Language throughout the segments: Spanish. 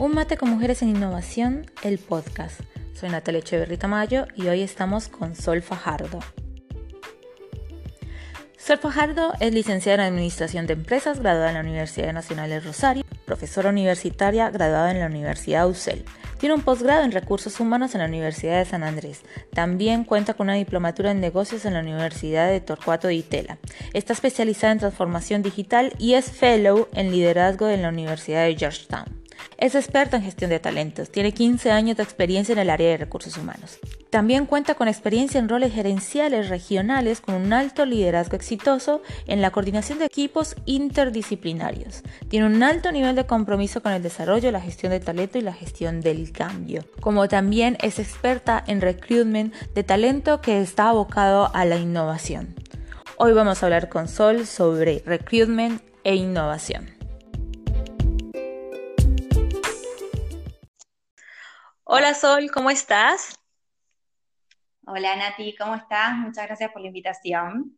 Un mate con mujeres en innovación, el podcast. Soy Natalia Echeverri Tamayo y hoy estamos con Sol Fajardo. Sol Fajardo es licenciada en Administración de Empresas, graduada en la Universidad Nacional de Rosario, profesora universitaria, graduada en la Universidad UCEL. Tiene un posgrado en Recursos Humanos en la Universidad de San Andrés. También cuenta con una diplomatura en Negocios en la Universidad de Torcuato de Itela. Está especializada en transformación digital y es fellow en liderazgo en la Universidad de Georgetown. Es experta en gestión de talentos, tiene 15 años de experiencia en el área de recursos humanos. También cuenta con experiencia en roles gerenciales regionales con un alto liderazgo exitoso en la coordinación de equipos interdisciplinarios. Tiene un alto nivel de compromiso con el desarrollo, la gestión de talento y la gestión del cambio. Como también es experta en recruitment de talento que está abocado a la innovación. Hoy vamos a hablar con Sol sobre recruitment e innovación. Hola Sol, ¿cómo estás? Hola Nati, ¿cómo estás? Muchas gracias por la invitación.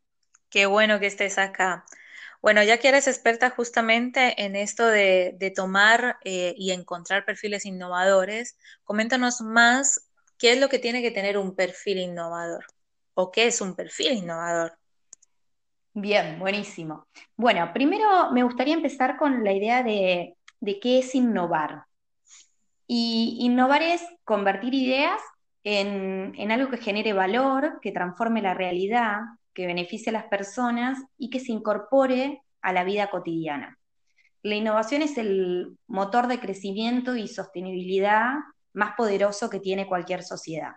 Qué bueno que estés acá. Bueno, ya que eres experta justamente en esto de, tomar eh, y encontrar perfiles innovadores, coméntanos más qué es lo que tiene que tener un perfil innovador o qué es un perfil innovador. Bien, buenísimo. Bueno, primero me gustaría empezar con la idea de, de qué es innovar. Y innovar es convertir ideas en, algo que genere valor, que transforme la realidad, que beneficie a las personas y que se incorpore a la vida cotidiana. La innovación es el motor de crecimiento y sostenibilidad más poderoso que tiene cualquier sociedad.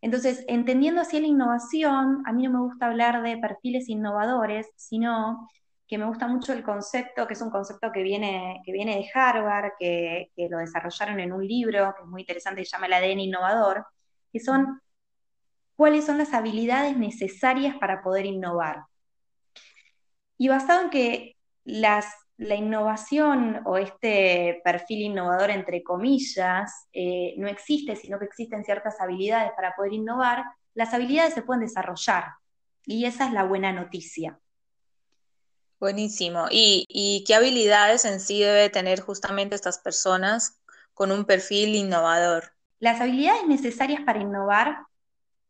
Entonces, entendiendo así la innovación, a mí no me gusta hablar de perfiles innovadores, sino que me gusta mucho el concepto, que es un concepto que viene, que viene de Harvard, que, lo desarrollaron en un libro que es muy interesante, que se llama el ADN innovador, que son cuáles son las habilidades necesarias para poder innovar. Y basado en que las, la innovación o este perfil innovador, entre comillas, eh, no existe, sino que existen ciertas habilidades para poder innovar, las habilidades se pueden desarrollar. Y esa es la buena noticia. Buenísimo. ¿Y, qué habilidades en sí debe tener justamente estas personas con un perfil innovador? Las habilidades necesarias para innovar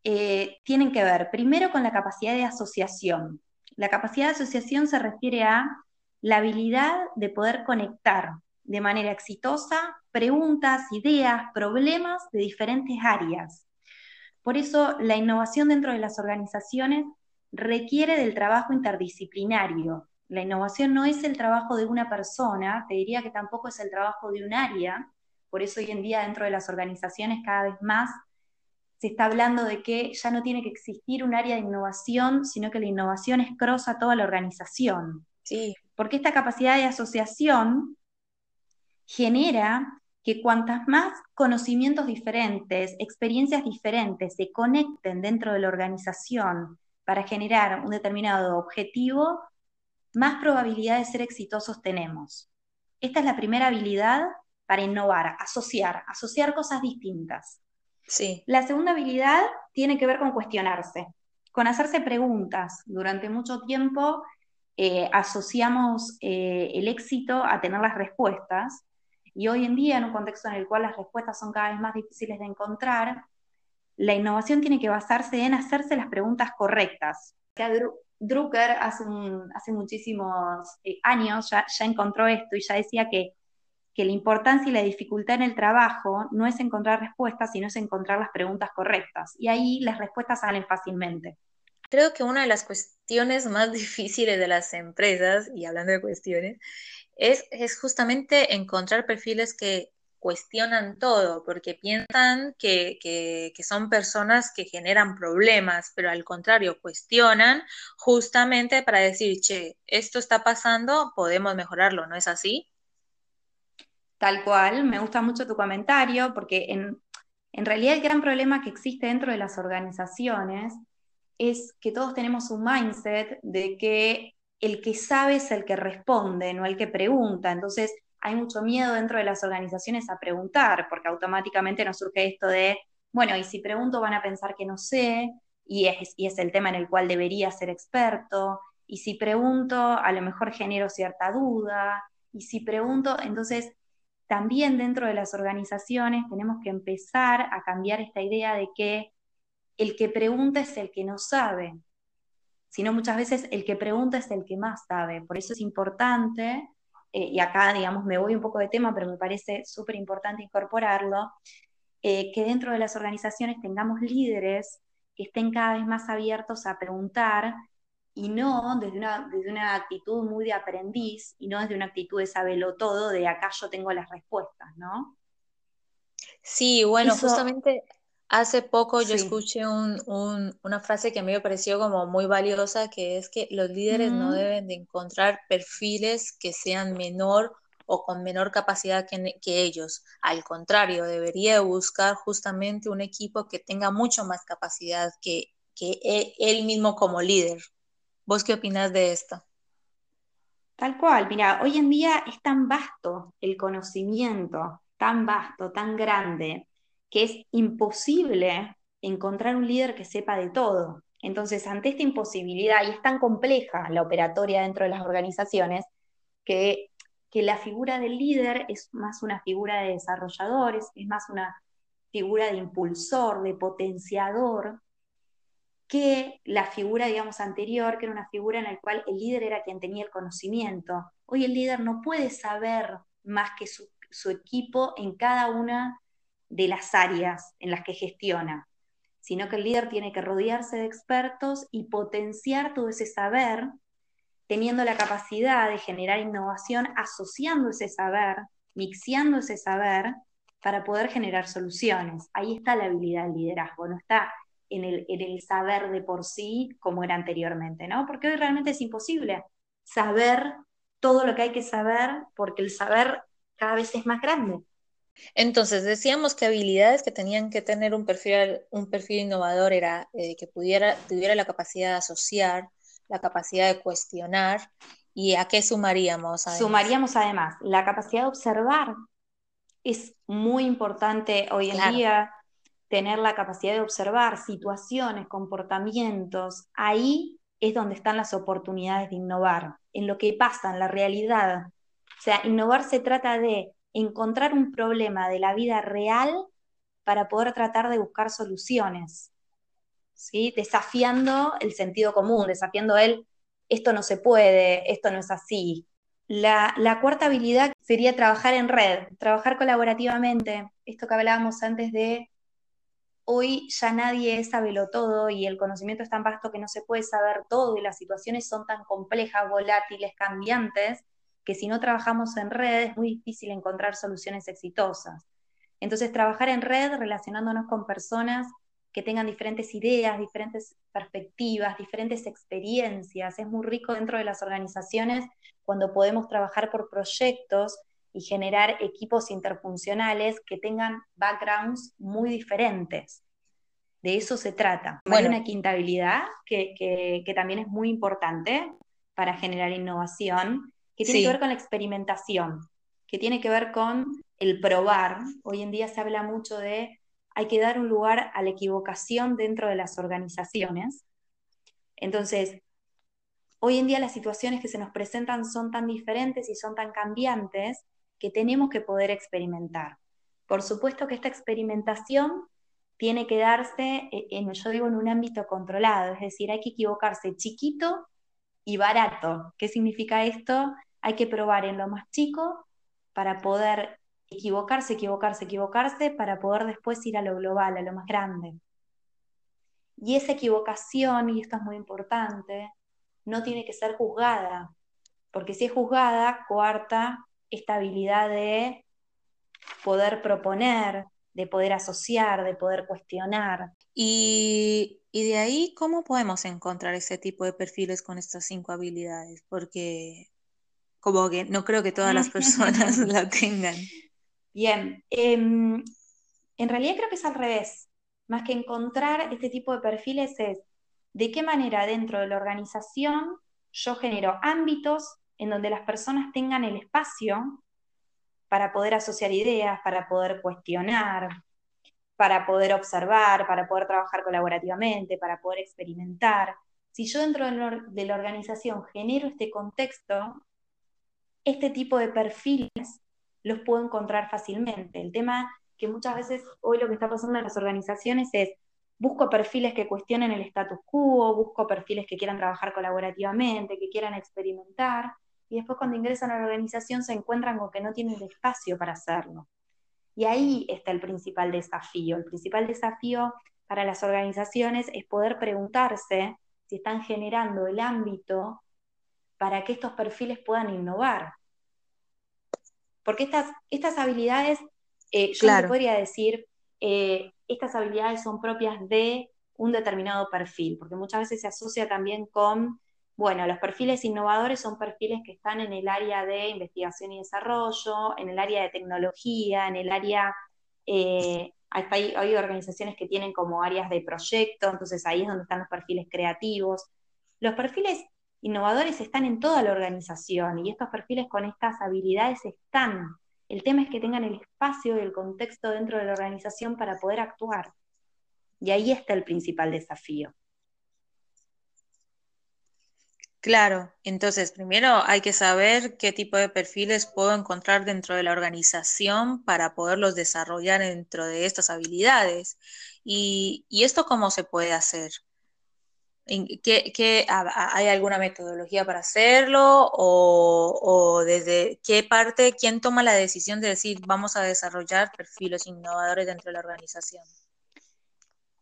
eh, tienen que ver primero con la capacidad de asociación. La capacidad de asociación se refiere a la habilidad de poder conectar de manera exitosa preguntas, ideas, problemas de diferentes áreas. Por eso la innovación dentro de las organizaciones requiere del trabajo interdisciplinario, la innovación no es el trabajo de una persona, te diría que tampoco es el trabajo de un área, por eso hoy en día dentro de las organizaciones cada vez más se está hablando de que ya no tiene que existir un área de innovación, sino que la innovación es cross a toda la organización. Sí. Porque esta capacidad de asociación genera que cuantas más conocimientos diferentes, experiencias diferentes se conecten dentro de la organización para generar un determinado objetivo, más probabilidad de ser exitosos tenemos. Esta es la primera habilidad para innovar, asociar, asociar cosas distintas. Sí. La segunda habilidad tiene que ver con cuestionarse, con hacerse preguntas. Durante mucho tiempo eh, asociamos eh, el éxito a tener las respuestas y hoy en día, en un contexto en el cual las respuestas son cada vez más difíciles de encontrar, la innovación tiene que basarse en hacerse las preguntas correctas. Drucker hace, hace muchísimos eh, años ya, encontró esto y ya decía que, que, la importancia y la dificultad en el trabajo no es encontrar respuestas, sino es encontrar las preguntas correctas. Y ahí las respuestas salen fácilmente. Creo que una de las cuestiones más difíciles de las empresas, y hablando de cuestiones, es, es justamente encontrar perfiles que cuestionan todo, porque piensan que, son personas que generan problemas, pero al contrario, cuestionan justamente para decir, che, esto está pasando, podemos mejorarlo, ¿no es así? Tal cual, me gusta mucho tu comentario, porque en, en realidad el gran problema que existe dentro de las organizaciones es que todos tenemos un mindset de que el que sabe es el que responde, no el que pregunta. Entonces, hay mucho miedo dentro de las organizaciones a preguntar, porque automáticamente nos surge esto de, bueno, y si pregunto van a pensar que no sé, y es, y es el tema en el cual debería ser experto, y si pregunto, a lo mejor genero cierta duda, y si pregunto, entonces también dentro de las organizaciones tenemos que empezar a cambiar esta idea de que el que pregunta es el que no sabe, sino muchas veces el que pregunta es el que más sabe. Por eso es importante, eh, y acá, digamos, me voy un poco de tema, pero me parece súper importante incorporarlo, eh, que dentro de las organizaciones tengamos líderes que estén cada vez más abiertos a preguntar y no desde una, desde una actitud muy de aprendiz y no desde una actitud de sabelo todo, de acá yo tengo las respuestas, ¿no? Sí, bueno, justamente hace poco yo escuché una frase que a mí me pareció como muy valiosa, que es que los líderes no deben de encontrar perfiles que sean menor o con menor capacidad que, que, ellos. Al contrario, debería buscar justamente un equipo que tenga mucho más capacidad que, que e, él mismo como líder. ¿Vos qué opinas de esto? Tal cual, mira, hoy en día es tan vasto el conocimiento, tan vasto, tan grande, que es imposible encontrar un líder que sepa de todo. Entonces, ante esta imposibilidad, y es tan compleja la operatoria dentro de las organizaciones, que, que la figura del líder es más una figura de desarrolladores, es más una figura de impulsor, de potenciador, que la figura, digamos, anterior, que era una figura en la cual el líder era quien tenía el conocimiento. Hoy el líder no puede saber más que su, equipo en cada una de las áreas en las que gestiona, sino que el líder tiene que rodearse de expertos y potenciar todo ese saber, teniendo la capacidad de generar innovación, asociando ese saber, mixeando ese saber para poder generar soluciones. Ahí está la habilidad del liderazgo, no está en el, saber de por sí como era anteriormente, ¿no? Porque hoy realmente es imposible saber todo lo que hay que saber porque el saber cada vez es más grande. Entonces, decíamos que habilidades que tenían que tener un perfil, un perfil innovador era eh, que pudiera, tuviera la capacidad de asociar, la capacidad de cuestionar, ¿y a qué sumaríamos? Sumaríamos además la capacidad de observar. Es muy importante hoy en día tener la capacidad de observar situaciones, comportamientos, ahí es donde están las oportunidades de innovar, en lo que pasa, en la realidad. O sea, innovar se trata de encontrar un problema de la vida real para poder tratar de buscar soluciones, ¿sí? desafiando el sentido común, desafiando el, esto no se puede, esto no es así. La, cuarta habilidad sería trabajar en red, trabajar colaborativamente, esto que hablábamos antes de hoy ya nadie sabelo todo y el conocimiento es tan vasto que no se puede saber todo y las situaciones son tan complejas, volátiles, cambiantes, que si no trabajamos en red es muy difícil encontrar soluciones exitosas. Entonces, trabajar en red relacionándonos con personas que tengan diferentes ideas, diferentes perspectivas, diferentes experiencias. Es muy rico dentro de las organizaciones cuando podemos trabajar por proyectos y generar equipos interfuncionales que tengan backgrounds muy diferentes. De eso se trata. Hay una quinta habilidad que, también es muy importante para generar innovación, que tiene que ver con la experimentación, que tiene que ver con el probar. Hoy en día se habla mucho de hay que dar un lugar a la equivocación dentro de las organizaciones. Entonces, hoy en día las situaciones que se nos presentan son tan diferentes y son tan cambiantes que tenemos que poder experimentar. Por supuesto que esta experimentación tiene que darse, e, en, yo digo, en un ámbito controlado, es decir, hay que equivocarse chiquito y barato. ¿Qué significa esto? Hay que probar en lo más chico para poder equivocarse, equivocarse, equivocarse, para poder después ir a lo global, a lo más grande. Y esa equivocación, y esto es muy importante, no tiene que ser juzgada, porque si es juzgada, coarta esta habilidad de poder proponer, de poder asociar, de poder cuestionar. Y, de ahí, ¿cómo podemos encontrar ese tipo de perfiles con estas cinco habilidades? Porque como que no creo que todas las personas la tengan. Bien, em, en realidad creo que es al revés. Más que encontrar este tipo de perfiles es de qué manera dentro de la organización yo genero ámbitos en donde las personas tengan el espacio para poder asociar ideas, para poder cuestionar, para poder observar, para poder trabajar colaborativamente, para poder experimentar. Si yo dentro de la organización genero este contexto, este tipo de perfiles los puedo encontrar fácilmente. El tema que muchas veces hoy lo que está pasando en las organizaciones es, busco perfiles que cuestionen el status quo, busco perfiles que quieran trabajar colaborativamente, que quieran experimentar, y después cuando ingresan a la organización se encuentran con que no tienen el espacio para hacerlo. Y ahí está el principal desafío. El principal desafío para las organizaciones es poder preguntarse si están generando el ámbito para que estos perfiles puedan innovar. Porque estas, estas habilidades, eh, yo no podría decir, eh, estas habilidades son propias de un determinado perfil, porque muchas veces se asocia también con, bueno, los perfiles innovadores son perfiles que están en el área de investigación y desarrollo, en el área de tecnología, en el área, eh, hay, hay organizaciones que tienen como áreas de proyecto, entonces ahí es donde están los perfiles creativos. Los perfiles innovadores están en toda la organización y estos perfiles con estas habilidades están. El tema es que tengan el espacio y el contexto dentro de la organización para poder actuar. Y ahí está el principal desafío. Claro, entonces primero hay que saber qué tipo de perfiles puedo encontrar dentro de la organización para poderlos desarrollar dentro de estas habilidades. ¿Y, esto cómo se puede hacer? ¿Qué, hay alguna metodología para hacerlo? O, desde qué parte, quién toma la decisión de decir vamos a desarrollar perfiles innovadores dentro de la organización?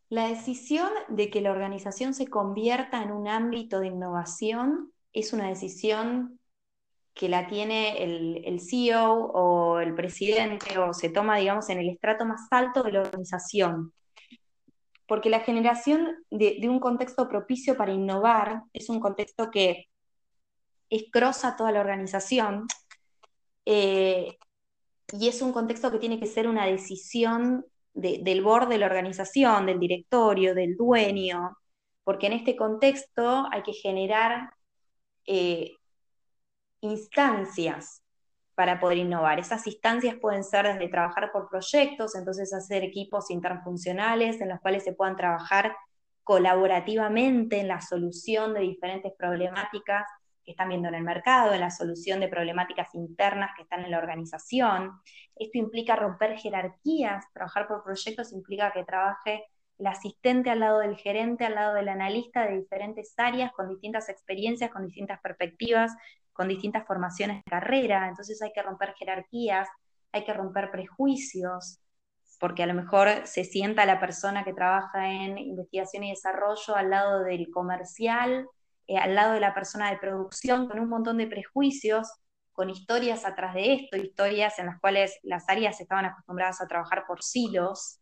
La decisión de que la organización se convierta en un ámbito de innovación es una decisión que la tiene el, el CEO o el presidente o se toma, digamos, en el estrato más alto de la organización porque la generación de, un contexto propicio para innovar es un contexto que escrosa toda la organización eh, y es un contexto que tiene que ser una decisión del borde de la organización, del directorio, del dueño, porque en este contexto hay que generar eh, instancias para poder innovar. Esas instancias pueden ser desde trabajar por proyectos, entonces hacer equipos interfuncionales en los cuales se puedan trabajar colaborativamente en la solución de diferentes problemáticas que están viendo en el mercado, en la solución de problemáticas internas que están en la organización. Esto implica romper jerarquías, trabajar por proyectos implica que trabaje el asistente al lado del gerente, al lado del analista de diferentes áreas, con distintas experiencias, con distintas perspectivas, con distintas formaciones de carrera, entonces hay que romper jerarquías, hay que romper prejuicios, porque a lo mejor se sienta la persona que trabaja en investigación y desarrollo al lado del comercial, eh, al lado de la persona de producción, con un montón de prejuicios, con historias atrás de esto, historias en las cuales las áreas estaban acostumbradas a trabajar por silos,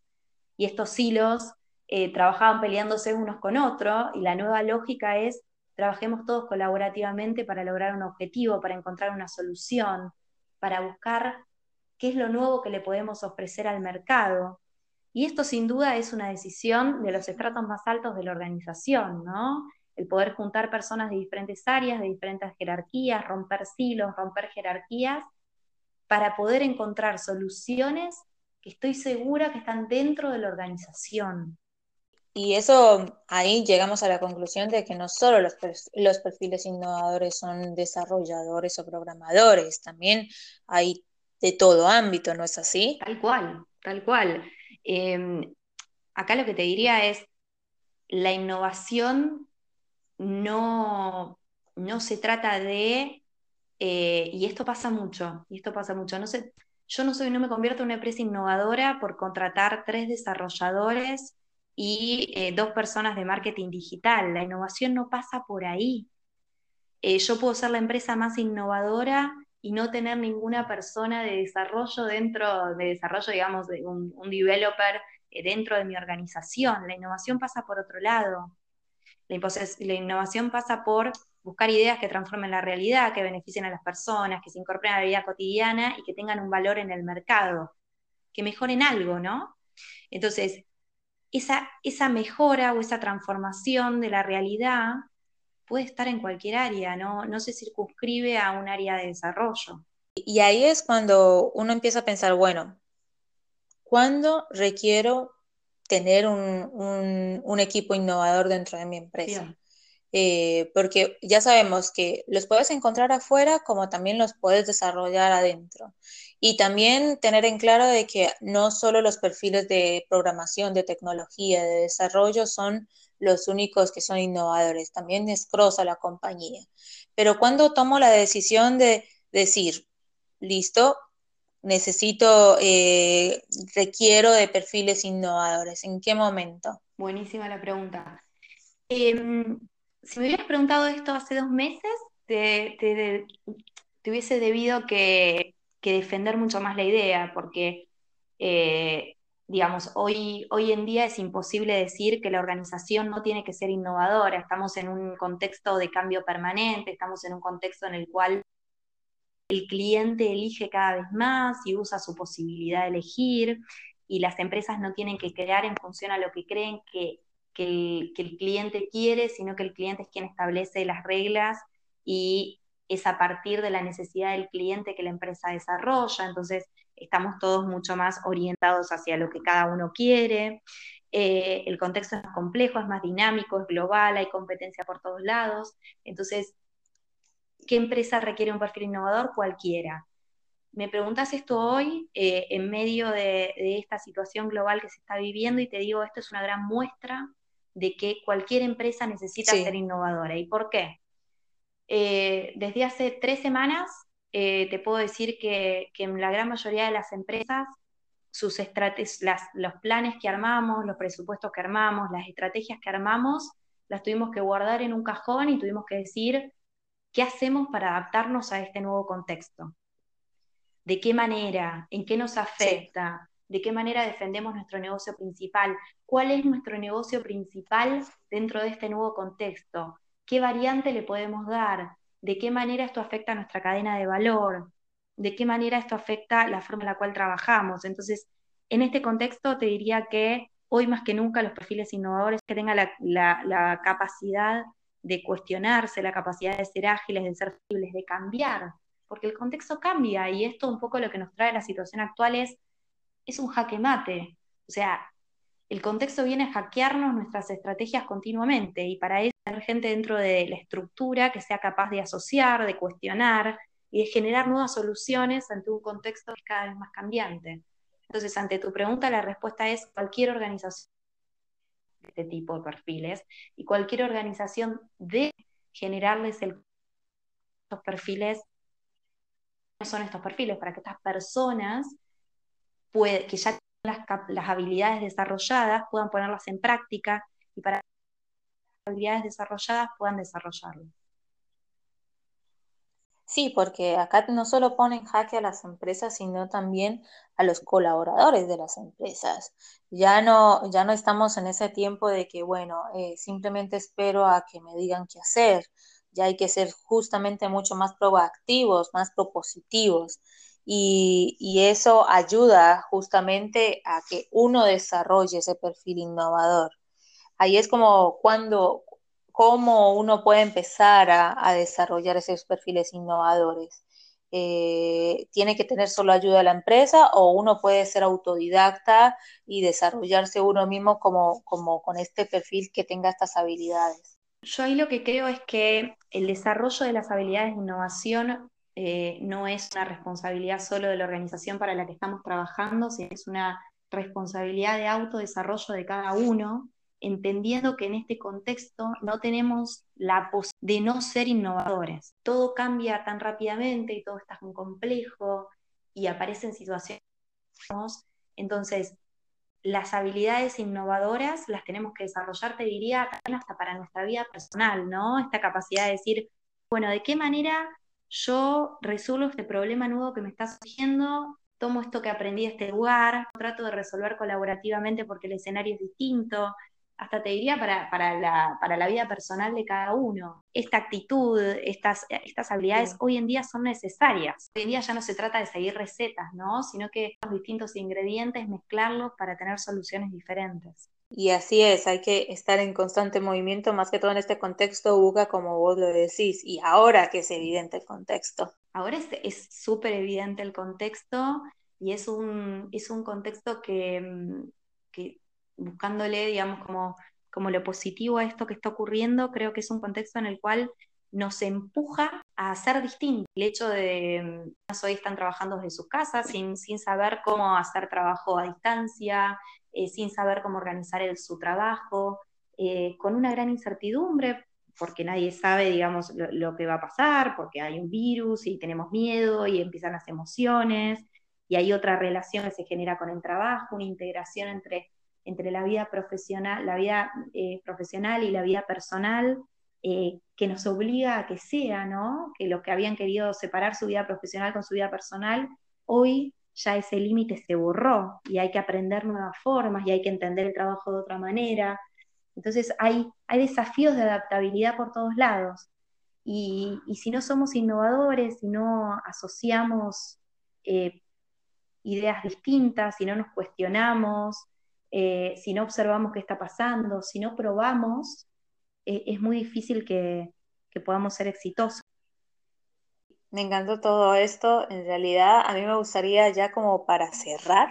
y estos silos eh, trabajaban peleándose unos con otros, y la nueva lógica es trabajemos todos colaborativamente para lograr un objetivo, para encontrar una solución, para buscar qué es lo nuevo que le podemos ofrecer al mercado. Y esto sin duda es una decisión de los estratos más altos de la organización, ¿no? El poder juntar personas de diferentes áreas, de diferentes jerarquías, romper silos, romper jerarquías, para poder encontrar soluciones que estoy segura que están dentro de la organización. Y eso, ahí llegamos a la conclusión de que no solo los, los perfiles innovadores son desarrolladores o programadores, también hay de todo ámbito, ¿no es así? Tal cual, tal cual. Em, acá lo que te diría es, la innovación no, no se trata de, eh, y esto pasa mucho, y esto pasa mucho, no sé, yo no soy, no me convierto en una empresa innovadora por contratar tres desarrolladores y eh, dos personas de marketing digital. La innovación no pasa por ahí. Eh, yo puedo ser la empresa más innovadora y no tener ninguna persona de desarrollo dentro, de desarrollo, digamos, de un, developer eh, dentro de mi organización. La innovación pasa por otro lado. La, la innovación pasa por buscar ideas que transformen la realidad, que beneficien a las personas, que se incorporen a la vida cotidiana y que tengan un valor en el mercado, que mejoren algo, ¿no? Entonces, esa, esa mejora o esa transformación de la realidad puede estar en cualquier área, ¿no? no se circunscribe a un área de desarrollo. Y ahí es cuando uno empieza a pensar, bueno, ¿cuándo requiero tener un, equipo innovador dentro de mi empresa? eh, porque ya sabemos que los puedes encontrar afuera como también los puedes desarrollar adentro. Y también tener en claro de que no solo los perfiles de programación, de tecnología, de desarrollo son los únicos que son innovadores, también es la compañía. Pero cuando tomo la decisión de decir, listo, necesito, eh, requiero de perfiles innovadores, ¿en qué momento? Buenísima la pregunta. Em, si me hubieras preguntado esto hace dos meses, te, hubiese debido que, defender mucho más la idea, porque, eh, digamos, hoy, hoy en día es imposible decir que la organización no tiene que ser innovadora. Estamos en un contexto de cambio permanente, estamos en un contexto en el cual el cliente elige cada vez más y usa su posibilidad de elegir, y las empresas no tienen que crear en función a lo que creen que que el, cliente quiere, sino que el cliente es quien establece las reglas y es a partir de la necesidad del cliente que la empresa desarrolla. Entonces, estamos todos mucho más orientados hacia lo que cada uno quiere. Eh, el contexto es más complejo, es más dinámico, es global, hay competencia por todos lados. Entonces, ¿qué empresa requiere un perfil innovador? Cualquiera. Me preguntas esto hoy eh, en medio de, esta situación global que se está viviendo y te digo, esto es una gran muestra de que cualquier empresa necesita ser innovadora. ¿Y por qué? Eh, desde hace tres semanas eh, te puedo decir que, en la gran mayoría de las empresas sus los planes que armamos, los presupuestos que armamos, las estrategias que armamos, las tuvimos que guardar en un cajón y tuvimos que decir qué hacemos para adaptarnos a este nuevo contexto. ¿De qué manera? ¿En qué nos afecta? de qué manera defendemos nuestro negocio principal, cuál es nuestro negocio principal dentro de este nuevo contexto, qué variante le podemos dar, de qué manera esto afecta a nuestra cadena de valor, de qué manera esto afecta la forma en la cual trabajamos. Entonces, en este contexto te diría que hoy más que nunca los perfiles innovadores que tengan la, capacidad de cuestionarse, la capacidad de ser ágiles, de ser flexibles, de cambiar, porque el contexto cambia y esto un poco lo que nos trae la situación actual es es un jaque mate. O sea, el contexto viene a hackearnos nuestras estrategias continuamente y para eso gente dentro de la estructura que sea capaz de asociar, de cuestionar y de generar nuevas soluciones ante un contexto cada vez más cambiante. Entonces, ante tu pregunta, la respuesta es cualquier organización de este tipo de perfiles y cualquier organización debe generarles el, estos perfiles. ¿Qué son estos perfiles? Para que estas personas que ya tienen las, habilidades desarrolladas puedan ponerlas en práctica y para habilidades desarrolladas puedan desarrollarlas. Sí, porque acá no solo ponen jaque a las empresas, sino también a los colaboradores de las empresas. Ya no, ya no estamos en ese tiempo de que, bueno, eh, simplemente espero a que me digan qué hacer. Ya hay que ser justamente mucho más proactivos, más propositivos y, eso ayuda justamente a que uno desarrolle ese perfil innovador. Ahí es como cuando, cómo uno puede empezar a, desarrollar esos perfiles innovadores. Eh, tiene que tener solo ayuda de la empresa o uno puede ser autodidacta y desarrollarse uno mismo como, como con este perfil que tenga estas habilidades. Yo ahí lo que creo es que el desarrollo de las habilidades de innovación eh, no es una responsabilidad solo de la organización para la que estamos trabajando, sino es una responsabilidad de autodesarrollo de cada uno, entendiendo que en este contexto no tenemos la posibilidad de no ser innovadores. Todo cambia tan rápidamente y todo está tan complejo y aparecen situaciones. Entonces, las habilidades innovadoras las tenemos que desarrollar, te diría, también hasta para nuestra vida personal, ¿no? Esta capacidad de decir, bueno, ¿de qué manera yo resuelvo este problema nuevo que me está surgiendo, tomo esto que aprendí de este lugar, trato de resolver colaborativamente porque el escenario es distinto, hasta te diría para, para, la, para la vida personal de cada uno. Esta actitud, estas, estas habilidades hoy en día son necesarias. Hoy en día ya no se trata de seguir recetas, ¿no? Sino que los distintos ingredientes, mezclarlos para tener soluciones diferentes. Y así es, hay que estar en constante movimiento, más que todo en este contexto UCA, como vos lo decís, y ahora que es evidente el contexto. Ahora es súper evidente el contexto y es un, es un contexto que, mm, que buscándole, digamos, como, como lo positivo a esto que está ocurriendo, creo que es un contexto en el cual nos empuja a ser distintos. El hecho de hoy están trabajando desde sus casas sin, sin saber cómo hacer trabajo a distancia, eh, sin saber cómo organizar su trabajo, eh, con una gran incertidumbre, porque nadie sabe, digamos, lo, que va a pasar, porque hay un virus y tenemos miedo y empiezan las emociones, y hay otra relación que se genera con el trabajo, una integración entre, entre la vida profesional, la vida eh, profesional y la vida personal, eh, que nos obliga a que sea, ¿no? Que los que habían querido separar su vida profesional con su vida personal, hoy ya ese límite se borró y hay que aprender nuevas formas y hay que entender el trabajo de otra manera. Entonces hay, hay desafíos de adaptabilidad por todos lados. Y, si no somos innovadores, si no asociamos eh, ideas distintas, si no nos cuestionamos, eh, si no observamos qué está pasando, si no probamos, e, es muy difícil que, podamos ser exitosos. Me encantó todo esto. En realidad, a mí me gustaría ya como para cerrar,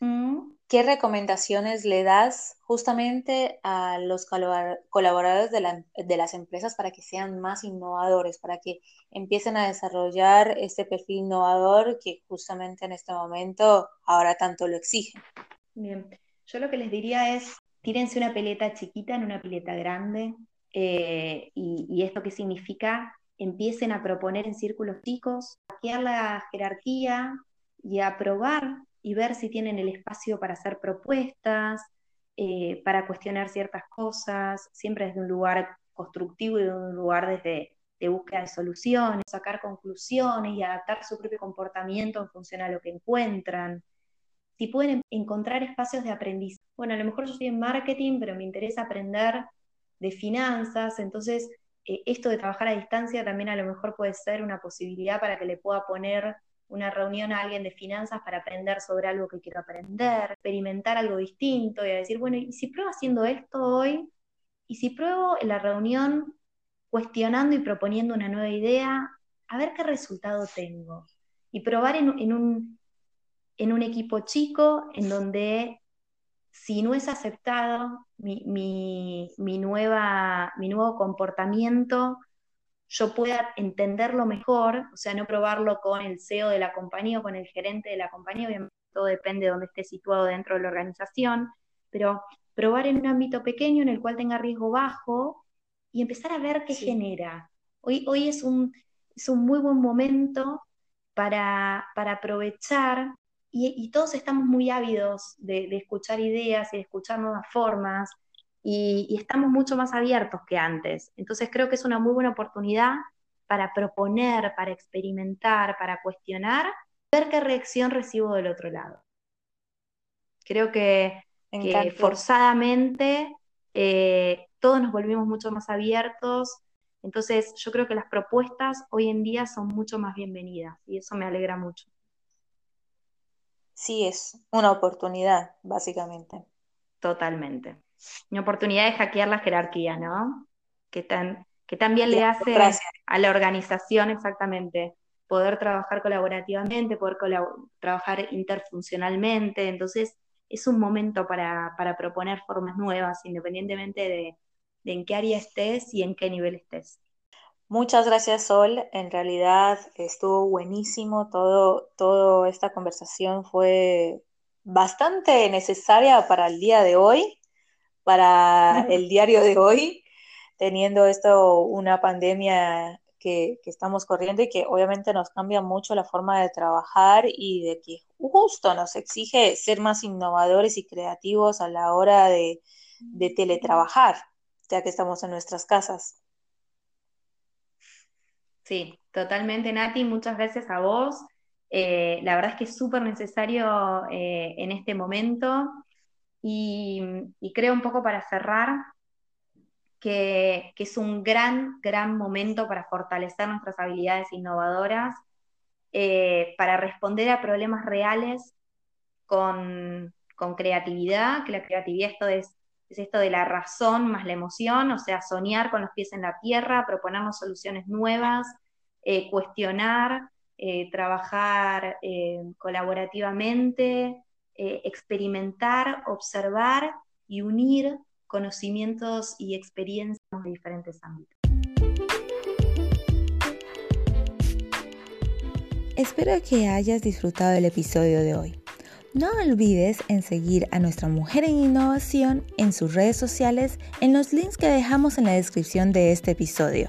mm. ¿qué recomendaciones le das justamente a los colaboradores de, de, las empresas para que sean más innovadores, para que empiecen a desarrollar este perfil innovador que justamente en este momento ahora tanto lo exige? Bien, yo lo que les diría es, tírense una pileta chiquita en una pileta grande, eh, y, esto qué significa, empiecen a proponer en círculos chicos, a la jerarquía y a probar y ver si tienen el espacio para hacer propuestas, eh, para cuestionar ciertas cosas, siempre desde un lugar constructivo y de un lugar desde de búsqueda de soluciones, sacar conclusiones y adaptar su propio comportamiento en función a lo que encuentran. Si pueden encontrar espacios de aprendizaje. Bueno, a lo mejor yo estoy en marketing, pero me interesa aprender de finanzas, entonces eh, esto de trabajar a distancia también a lo mejor puede ser una posibilidad para que le pueda poner una reunión a alguien de finanzas para aprender sobre algo que quiero aprender, experimentar algo distinto y a decir, bueno, ¿y si pruebo haciendo esto hoy? ¿Y si pruebo en la reunión cuestionando y proponiendo una nueva idea? A ver qué resultado tengo. Y probar en, un, en un equipo chico en donde si no es aceptado mi, nueva, mi nuevo comportamiento, yo pueda entenderlo mejor, o sea, no probarlo con el CEO de la compañía o con el gerente de la compañía, obviamente todo depende de dónde esté situado dentro de la organización, pero probar en un ámbito pequeño en el cual tenga riesgo bajo y empezar a ver qué genera. Hoy, hoy es, un, es un muy buen momento para, para aprovechar y, todos estamos muy ávidos de, escuchar ideas y de escuchar nuevas formas y, estamos mucho más abiertos que antes. Entonces creo que es una muy buena oportunidad para proponer, para experimentar, para cuestionar, ver qué reacción recibo del otro lado. Creo que, forzadamente eh, todos nos volvimos mucho más abiertos. Entonces yo creo que las propuestas hoy en día son mucho más bienvenidas y eso me alegra mucho sí es una oportunidad, básicamente. Totalmente. Una oportunidad de hackear la jerarquía, ¿no? Que, tan, que también le hace a la organización exactamente poder trabajar colaborativamente, poder trabajar interfuncionalmente. Entonces, es un momento para, proponer formas nuevas, independientemente de en qué área estés y en qué nivel estés. Muchas gracias, Sol. En realidad estuvo buenísimo. Todo, toda esta conversación fue bastante necesaria para el día de hoy, para el diario de hoy, teniendo esto una pandemia que, que, estamos corriendo y que obviamente nos cambia mucho la forma de trabajar y de que justo nos exige ser más innovadores y creativos a la hora de, de teletrabajar, ya que estamos en nuestras casas. Sí, totalmente, Nati. Muchas gracias a vos. Eh, la verdad es que es súper necesario eh, en este momento y, creo un poco para cerrar que, es un gran, gran momento para fortalecer nuestras habilidades innovadoras, eh, para responder a problemas reales con, creatividad, que la creatividad esto es, es esto de la razón más la emoción, o sea, soñar con los pies en la tierra, proponernos soluciones nuevas, eh, cuestionar, eh, trabajar eh, colaborativamente, experimentar, observar y unir conocimientos y experiencias de diferentes ámbitos. Espero que hayas disfrutado del episodio de hoy. No olvides en seguir a nuestra mujer en innovación en sus redes sociales en los links que dejamos en la descripción de este episodio.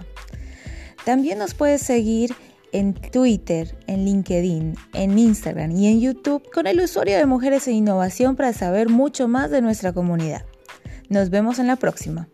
También nos puedes seguir en Twitter, en LinkedIn, en Instagram y en YouTube con el usuario de Mujeres en Innovación para saber mucho más de nuestra comunidad. Nos vemos en la próxima.